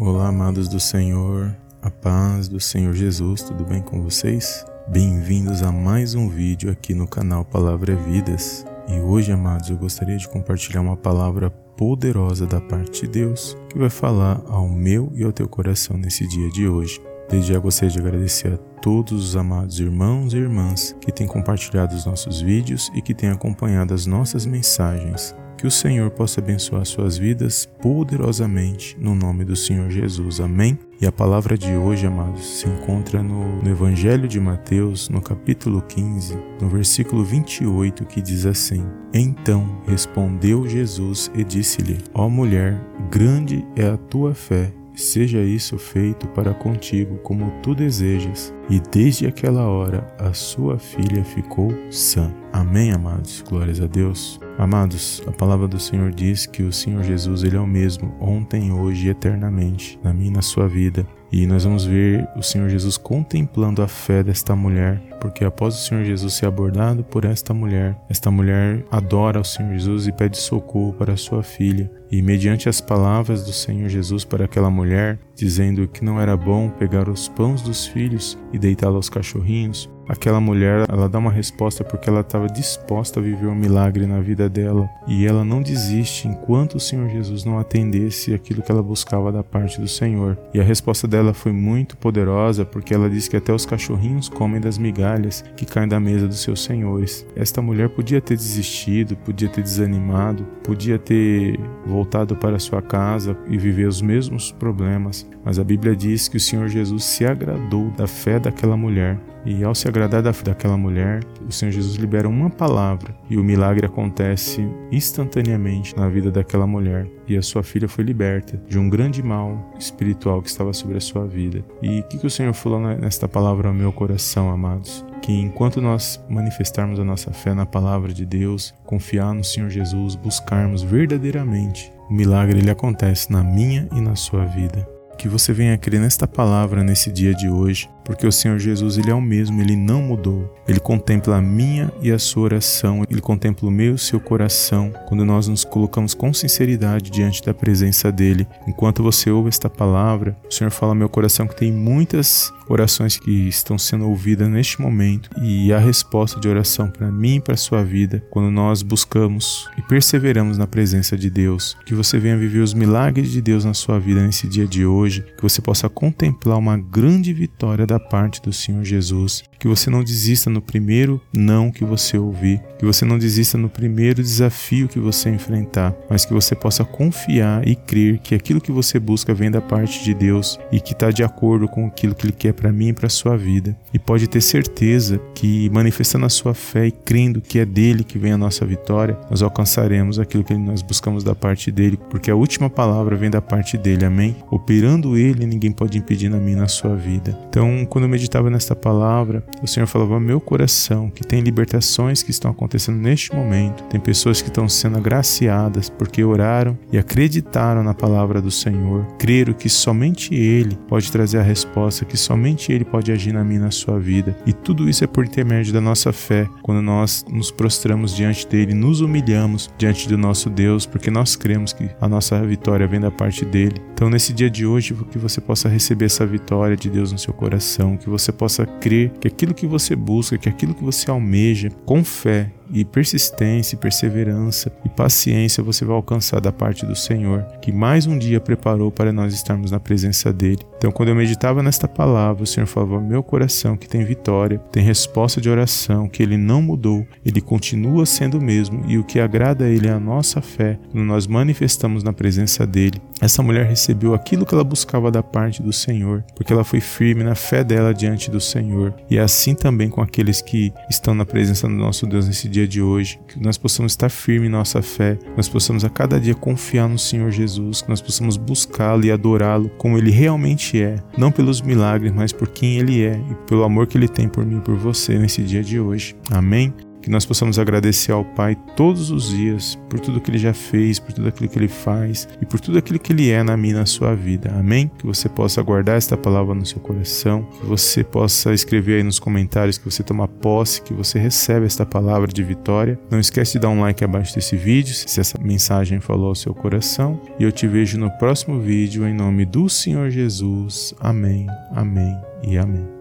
Olá, amados do Senhor, a paz do Senhor Jesus, tudo bem com vocês? Bem-vindos a mais um vídeo aqui no canal Palavra Vidas. E hoje, amados, eu gostaria de compartilhar uma palavra poderosa da parte de Deus que vai falar ao meu e ao teu coração nesse dia de hoje. Desde já gostaria de agradecer a todos os amados irmãos e irmãs que têm compartilhado os nossos vídeos e que têm acompanhado as nossas mensagens. Que o Senhor possa abençoar suas vidas poderosamente no nome do Senhor Jesus. Amém? E a palavra de hoje, amados, se encontra no, no, Evangelho de Mateus, no capítulo 15, no versículo 28, que diz assim: Então respondeu Jesus e disse-lhe: Ó mulher, grande é a tua fé seja isso feito para contigo como tu desejas. E desde aquela hora a sua filha ficou sã. Amém, amados. Glórias a Deus. Amados, a palavra do Senhor diz que o Senhor Jesus ele é o mesmo ontem, hoje e eternamente, na minha e na sua vida. E nós vamos ver o Senhor Jesus contemplando a fé desta mulher, porque após o Senhor Jesus ser abordado por esta mulher, esta mulher adora o Senhor Jesus e pede socorro para sua filha. E mediante as palavras do Senhor Jesus para aquela mulher, dizendo que não era bom pegar os pães dos filhos e deitá-los aos cachorrinhos, aquela mulher, ela dá uma resposta porque ela estava disposta a viver um milagre na vida dela e ela não desiste enquanto o Senhor Jesus não atendesse aquilo que ela buscava da parte do Senhor. E a resposta dela foi muito poderosa porque ela diz que até os cachorrinhos comem das migalhas que caem da mesa dos seus senhores. Esta mulher podia ter desistido, podia ter desanimado, podia ter voltado para sua casa e viver os mesmos problemas, mas a Bíblia diz que o Senhor Jesus se agradou da fé daquela mulher e ao se agradar da, daquela mulher, o Senhor Jesus libera uma palavra e o milagre acontece instantaneamente na vida daquela mulher. E a sua filha foi liberta de um grande mal espiritual que estava sobre a sua vida. E o que, que o Senhor falou nesta palavra ao meu coração, amados? que enquanto nós manifestarmos a nossa fé na palavra de Deus, confiar no Senhor Jesus, buscarmos verdadeiramente, o milagre ele acontece na minha e na sua vida. Que você venha crer nesta palavra nesse dia de hoje, porque o Senhor Jesus ele é o mesmo, ele não mudou. Ele contempla a minha e a sua oração, ele contempla o meu e o seu coração quando nós nos colocamos com sinceridade diante da presença dele. Enquanto você ouve esta palavra, o Senhor fala meu coração que tem muitas orações que estão sendo ouvidas neste momento e a resposta de oração para mim e para sua vida quando nós buscamos e perseveramos na presença de Deus. Que você venha viver os milagres de Deus na sua vida nesse dia de hoje, que você possa contemplar uma grande vitória da parte do Senhor Jesus, que você não desista no primeiro não que você ouvir, que você não desista no primeiro desafio que você enfrentar, mas que você possa confiar e crer que aquilo que você busca vem da parte de Deus e que está de acordo com aquilo que Ele quer para mim e para sua vida. E pode ter certeza que manifestando a sua fé e crendo que é dele que vem a nossa vitória, nós alcançaremos aquilo que nós buscamos da parte dele, porque a última palavra vem da parte dele. Amém? Operando ele, ninguém pode impedir na minha na sua vida. Então, quando eu meditava nesta palavra, o Senhor falava meu coração que tem libertações que estão acontecendo neste momento. Tem pessoas que estão sendo agraciadas porque oraram e acreditaram na palavra do Senhor. Creram que somente ele pode trazer a resposta, que somente somente Ele pode agir na minha na sua vida. E tudo isso é por intermédio da nossa fé, quando nós nos prostramos diante dele, nos humilhamos diante do nosso Deus, porque nós cremos que a nossa vitória vem da parte dele. Então, nesse dia de hoje, que você possa receber essa vitória de Deus no seu coração, que você possa crer que aquilo que você busca, que aquilo que você almeja, com fé e persistência, e perseverança e paciência você vai alcançar da parte do Senhor, que mais um dia preparou para nós estarmos na presença dele. Então, quando eu meditava nesta palavra, o Senhor falava meu coração que tem vitória, tem resposta de oração, que ele não mudou, ele continua sendo o mesmo e o que agrada a ele é a nossa fé, quando nós manifestamos na presença dele. Essa mulher recebeu aquilo que ela buscava da parte do Senhor, porque ela foi firme na fé dela diante do Senhor. E é assim também com aqueles que estão na presença do nosso Deus nesse dia dia de hoje, que nós possamos estar firmes em nossa fé, nós possamos a cada dia confiar no Senhor Jesus, que nós possamos buscá-lo e adorá-lo como ele realmente é, não pelos milagres, mas por quem ele é e pelo amor que ele tem por mim e por você nesse dia de hoje. Amém? Que nós possamos agradecer ao Pai todos os dias por tudo que Ele já fez, por tudo aquilo que Ele faz e por tudo aquilo que Ele é na minha na sua vida. Amém? Que você possa guardar esta palavra no seu coração, que você possa escrever aí nos comentários que você toma posse, que você recebe esta palavra de vitória. Não esquece de dar um like abaixo desse vídeo se essa mensagem falou ao seu coração. E eu te vejo no próximo vídeo em nome do Senhor Jesus. Amém, amém e amém.